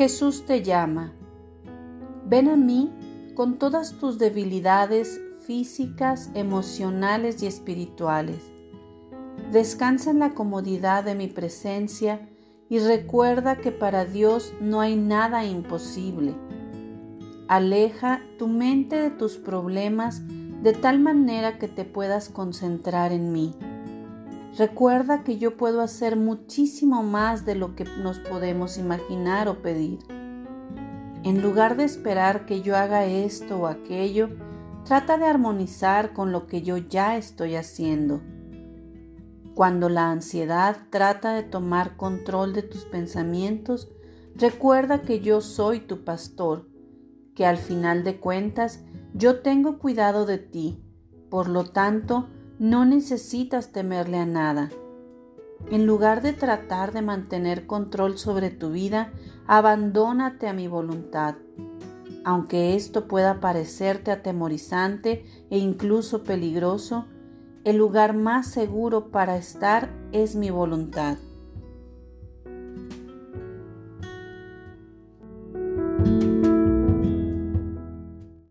Jesús te llama. Ven a mí con todas tus debilidades físicas, emocionales y espirituales. Descansa en la comodidad de mi presencia y recuerda que para Dios no hay nada imposible. Aleja tu mente de tus problemas de tal manera que te puedas concentrar en mí. Recuerda que yo puedo hacer muchísimo más de lo que nos podemos imaginar o pedir. En lugar de esperar que yo haga esto o aquello, trata de armonizar con lo que yo ya estoy haciendo. Cuando la ansiedad trata de tomar control de tus pensamientos, recuerda que yo soy tu pastor, que al final de cuentas yo tengo cuidado de ti, por lo tanto no necesitas temerle a nada. En lugar de tratar de mantener control sobre tu vida, abandónate a mi voluntad. Aunque esto pueda parecerte atemorizante e incluso peligroso, el lugar más seguro para estar es mi voluntad.